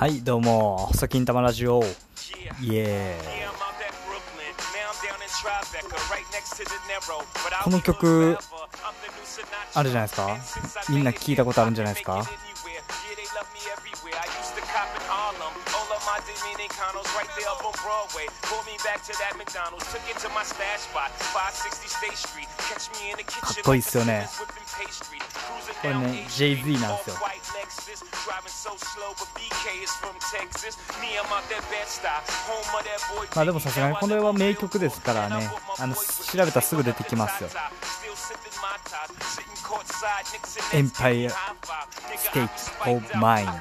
はいどうも細金玉ラジオ。イエーイ。この曲あるじゃないですか？みんな聞いたことあるんじゃないですか？かっこいいっすよねこれね Jay-Z なんですよまあでもさすがにこれは名曲ですからね。あの調べたらすぐ出てきますよ。 Empire State of Mind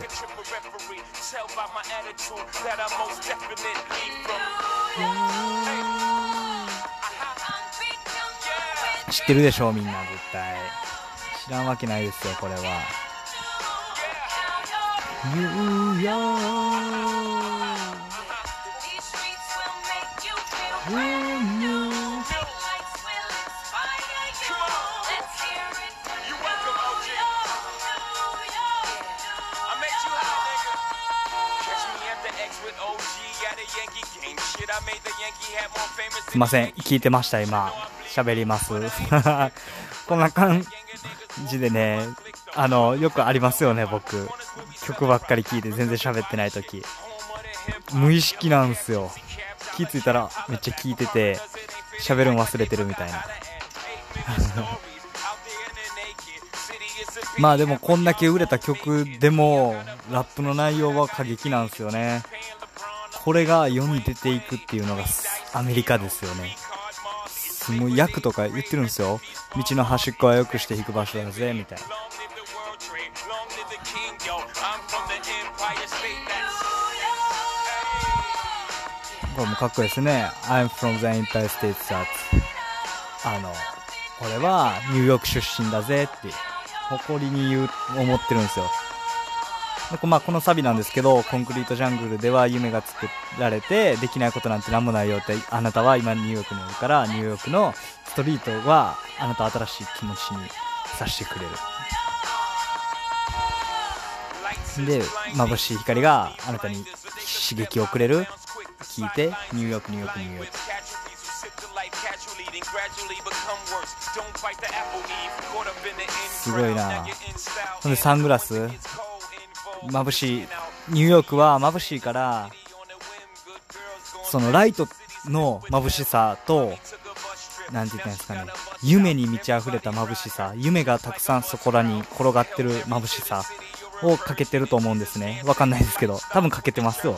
知ってるでしょうみんな絶対知らんわけないですよこれはニューヨすいません。聞いてました今。喋ります。こんな感じでねあのよくありますよね僕。曲ばっかり聴いて全然喋ってない時。無意識なんすよ。気付いたらめっちゃ聴いてて喋るん忘れてるみたいな。まあでもこんだけ売れた曲でもラップの内容は過激なんですよね。これが世に出ていくっていうのがアメリカですよね。もう役とか言ってるんですよ。道の端っこはよくして引く場所だぜみたいな。これもかっこいいですね。I'm from the Empire State that あのこれはニューヨーク出身だぜって誇りに言う思ってるんですよ。でまあ、このサビなんですけど、コンクリートジャングルでは夢が作られて、できないことなんて何もないよって、あなたは今ニューヨークにいるから、ニューヨークのストリートは、あなた新しい気持ちにさせてくれる。で、眩しい光があなたに刺激をくれる。聞いて、ニューヨーク、ニューヨーク、ニューヨーク。すごいなほんでサングラス眩しい。ニューヨークは眩しいからそのライトの眩しさと何て言ったんですかね。夢に満ち溢れた眩しさ。夢がたくさんそこらに転がってる眩しさをかけてると思うんですね。わかんないですけど。多分かけてますよ。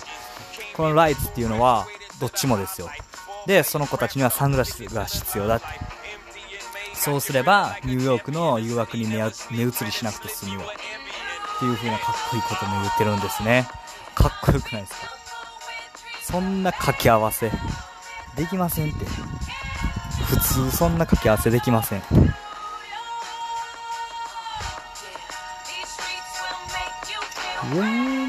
このライツっていうのはどっちもですよ。でその子たちにはサングラスが必要だって。そうすればニューヨークの誘惑に目移りしなくて済むよ。っていう風なかっこいいことも言ってるんですね。かっこよくないですか？そんな掛け合わせ。できませんって。普通そんな掛け合わせできません。When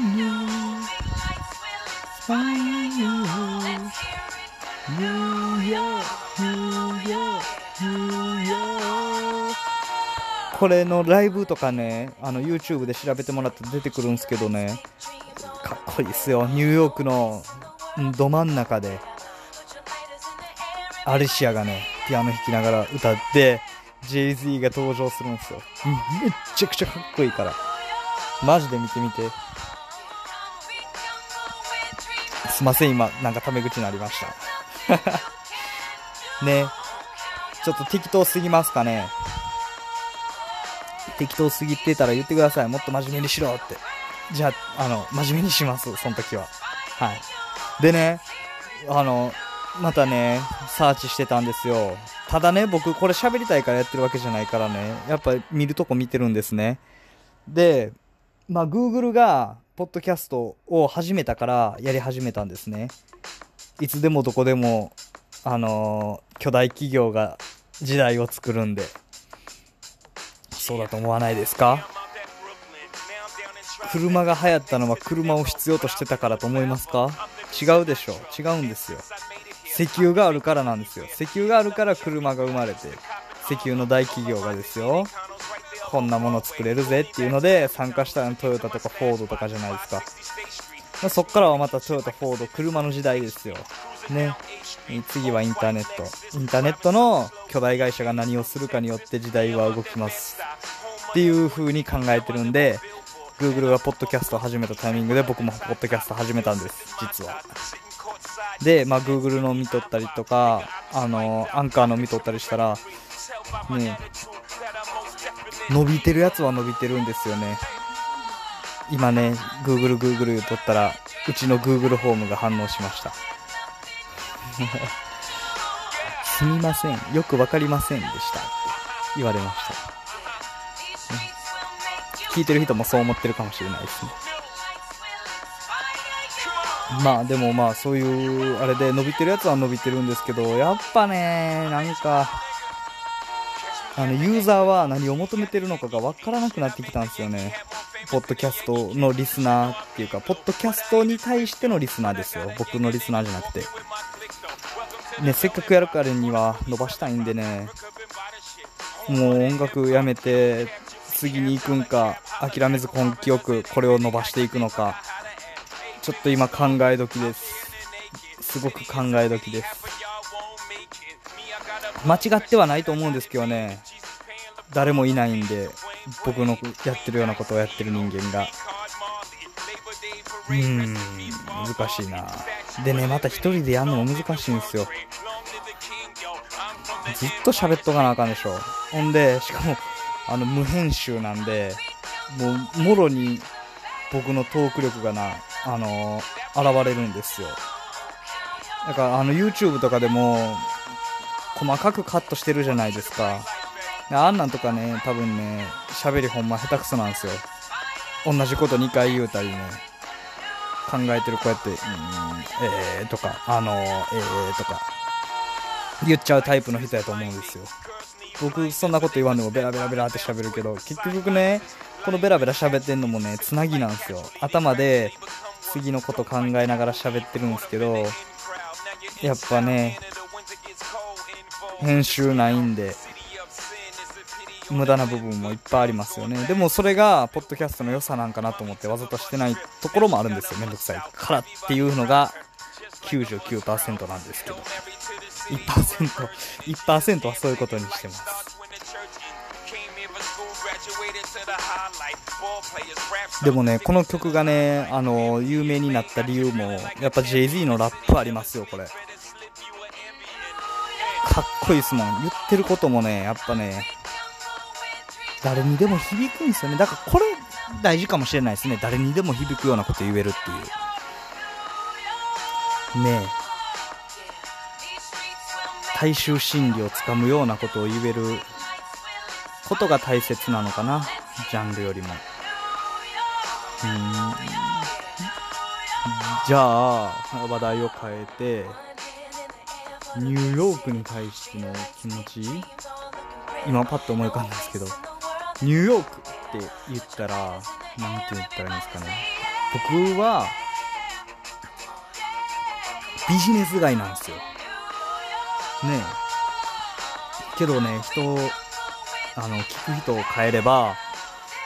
これのライブとかね、あの YouTube で調べてもらって出てくるんですけどね、かっこいいっすよ。ニューヨークのど真ん中で、アリシアがね、ピアノ弾きながら歌って、Jay-Z が登場するんですよ。めっちゃくちゃかっこいいから。マジで見てみて。すいません、今、なんかタメ口になりました。ね。ちょっと適当すぎますかね。適当すぎてたら言ってください。もっと真面目にしろって。じゃあ、あの、真面目にします、その時は。はい。でね、あの、またね、サーチしてたんですよ。ただね、僕これ喋りたいからやってるわけじゃないからね、やっぱ見るとこ見てるんですね。で、まあ、Google が、ポッドキャストを始めたからやり始めたんですね。いつでもどこでも、あのー、巨大企業が時代を作るんで。そうだと思わないですか？車が流行ったのは車を必要としてたからと思いますか？違うでしょ違うんですよ。石油があるからなんですよ。石油があるから車が生まれて石油の大企業がですよ。こんなもの作れるぜっていうので参加したのトヨタとかフォードとかじゃないですか、そっからはまたトヨタ、フォード、車の時代ですよ。ね。次はインターネット。インターネットの巨大会社が何をするかによって時代は動きます。っていう風に考えてるんで、Google がポッドキャストを始めたタイミングで僕もポッドキャスト始めたんです、実は。で、まあ、Google の見とったりとか、あの、アンカーの見とったりしたら、ね、伸びてるやつは伸びてるんですよね。今ね、Google、Google 言うとったら、うちの Google ホームが反応しました。すみません、よくわかりませんでした。って言われました。ね聞いてる人もそう思ってるかもしれないですね。まあでもまあそういうあれで伸びてるやつは伸びてるんですけど、やっぱね、なんか、あのユーザーは何を求めてるのかがわからなくなってきたんですよね。ポッドキャストのリスナーっていうか、ポッドキャストに対してのリスナーですよ。僕のリスナーじゃなくて。ね、せっかくやるからには伸ばしたいんでね、もう音楽やめて、次に行くんか、諦めず根気よくこれを伸ばしていくのか、ちょっと今考え時です。すごく考え時です。間違ってはないと思うんですけどね、誰もいないんで、僕のやってるようなことをやってる人間が。うん、難しいな。でね、また一人でやるのも難しいんですよ。ずっと喋っとかなあかんでしょ。ほんで、しかも、あの、無編集なんで、もう、もろに僕のトーク力がな、あのー、現れるんですよ。だから、あの、YouTube とかでも、細かくカットしてるじゃないですか。あんなんとかね、多分ね、喋りほんま下手くそなんですよ。同じこと2回言うたりね、考えてるこうやって、うん、えーとか、あのー、えーとか、言っちゃうタイプの人やと思うんですよ。僕、そんなこと言わんでもベラベラベラって喋るけど、結局ね、このベラベラ喋ってんのもね、つなぎなんですよ。頭で次のこと考えながら喋ってるんですけど、やっぱね、編集ないんで、無駄な部分もいっぱいありますよね。でもそれが、ポッドキャストの良さなんかなと思ってわざとしてないところもあるんですよ。めんどくさいからっていうのが99%なんですけど。1%、1%はそういうことにしてます。でもね、この曲がね、あの、有名になった理由も、やっぱ Jay-Z のラップありますよ、これ。かっこいいですもん。言ってることもね、やっぱね、誰にでも響くんですよね。だからこれ大事かもしれないですね。誰にでも響くようなこと言えるっていう。ねえ。大衆心理をつかむようなことを言えることが大切なのかな。ジャンルよりも。うん。じゃあ、話題を変えて、ニューヨークに対しての気持ち？今パッと思い浮かんだんですけど、ニューヨークって言ったら、なんて言ったらいいんですかね。僕は、ビジネス街なんですよ。ねえ。けどね、人、あの、聞く人を変えれば、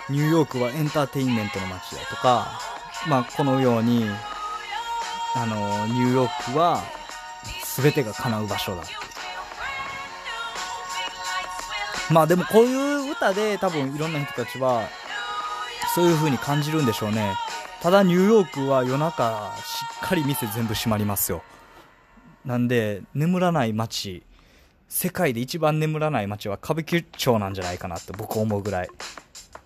ニューヨークはエンターテインメントの街だとか、まあ、このように、あの、ニューヨークは、全てが叶う場所だ。まあでもこういう歌で多分いろんな人たちはそういう風に感じるんでしょうね。ただニューヨークは夜中しっかり店全部閉まりますよ。なんで眠らない街、世界で一番眠らない街は歌舞伎町なんじゃないかなって僕思うぐらい。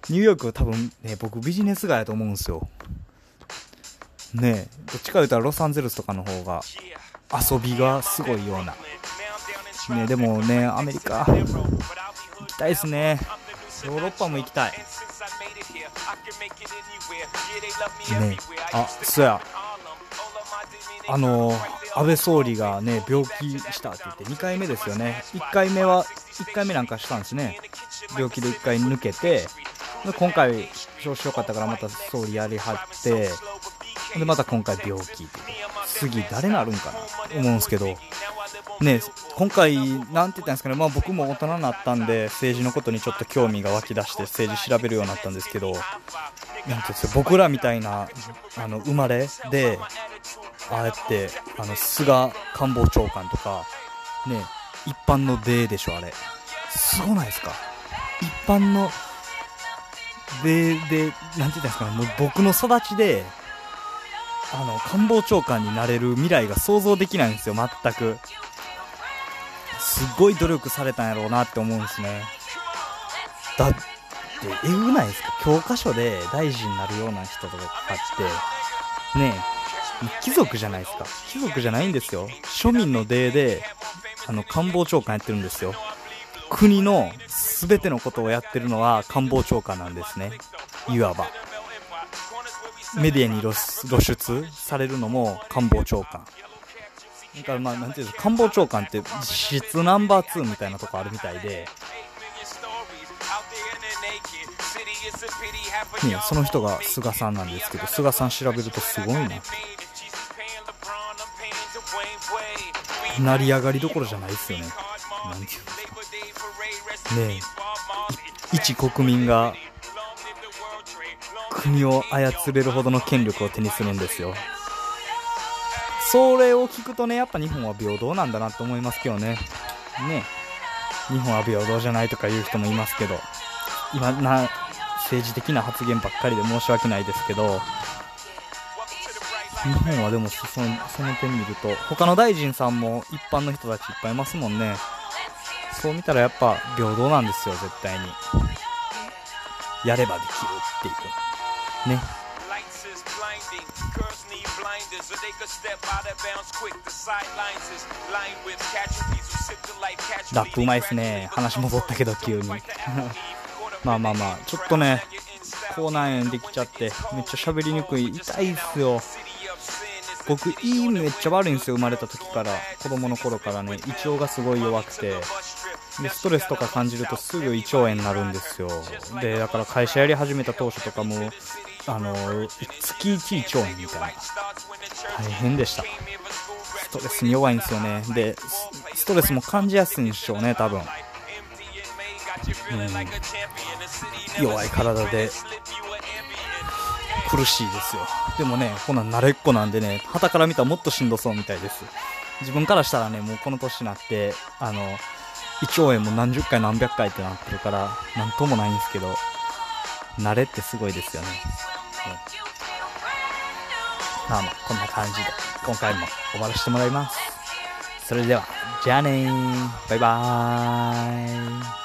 ニューヨークは多分ね、僕ビジネス街だと思うんですよ。ねどっちか言うたらロサンゼルスとかの方が遊びがすごいような。ねでもね、アメリカ、たいですね。ヨーロッパも行きたい。ねあ、そや。あの安倍総理がね、病気したって言って、2回目ですよね。1回目は、1回目なんかしたんですね。病気で1回抜けて、今回、調子良かったからまた総理やりはって、で、また今回病気。次誰なるんかな思うんですけど、ね、今回、なんて言ったんですかね、まあ、僕も大人になったんで、政治のことにちょっと興味が湧き出して、政治調べるようになったんですけど、なんていう僕らみたいなあの生まれで、ああやってあの菅官房長官とか、ね、一般の出でしょ、あれ、すごないですか、一般の出で、なんて言ったんですかね、もう僕の育ちで、あの官房長官になれる未来が想像できないんですよ、全く。すごい努力されたんやろうなって思うんですね。だって、えぐないですか？教科書で大臣になるような人とかって、ねえ、貴族じゃないですか。貴族じゃないんですよ。庶民のデーで、あの、官房長官やってるんですよ。国の全てのことをやってるのは官房長官なんですね。いわば。メディアに露出されるのも官房長官。だかまあ、なんていうの、官房長官って質ナンバー2みたいなとこあるみたいで、ね、その人が菅さんなんですけど、菅さん調べるとすごいな。成り上がりどころじゃないですよね。なんていう。ねえ、一国民が国を操れるほどの権力を手にするんですよ。それを聞くとね、やっぱ日本は平等なんだなと思いますけどね。ね。日本は平等じゃないとか言う人もいますけど、今な、政治的な発言ばっかりで申し訳ないですけど、日本はでもそのその点見ると、他の大臣さんも一般の人たちいっぱいいますもんね。そう見たらやっぱ平等なんですよ、絶対に。やればできるっていう。ねラップうまいっすね。話戻ったけど急に。まあまあまあちょっとね口内炎できちゃってめっちゃ喋りにくい。痛いっすよ。僕胃めっちゃ悪いんですよ生まれた時から。子供の頃からね。胃腸がすごい弱くて。でストレスとか感じるとすぐ胃腸炎になるんですよ。でだから会社やり始めた当初とかもあの月1胃腸炎みたいな大変でした。ストレスに弱いんですよね。でストレスも感じやすいんでしょうね多分、うん、弱い体で。苦しいですよ。でもねこんなん慣れっこなんでね旗から見たらもっとしんどそうみたいです。自分からしたらねもうこの年になってあの胃腸炎も何十回何百回ってなってるから何ともないんですけど慣れってすごいですよね、まあまあこんな感じで今回も終わらせてもらいます。それではじゃあねー。バイバーイ。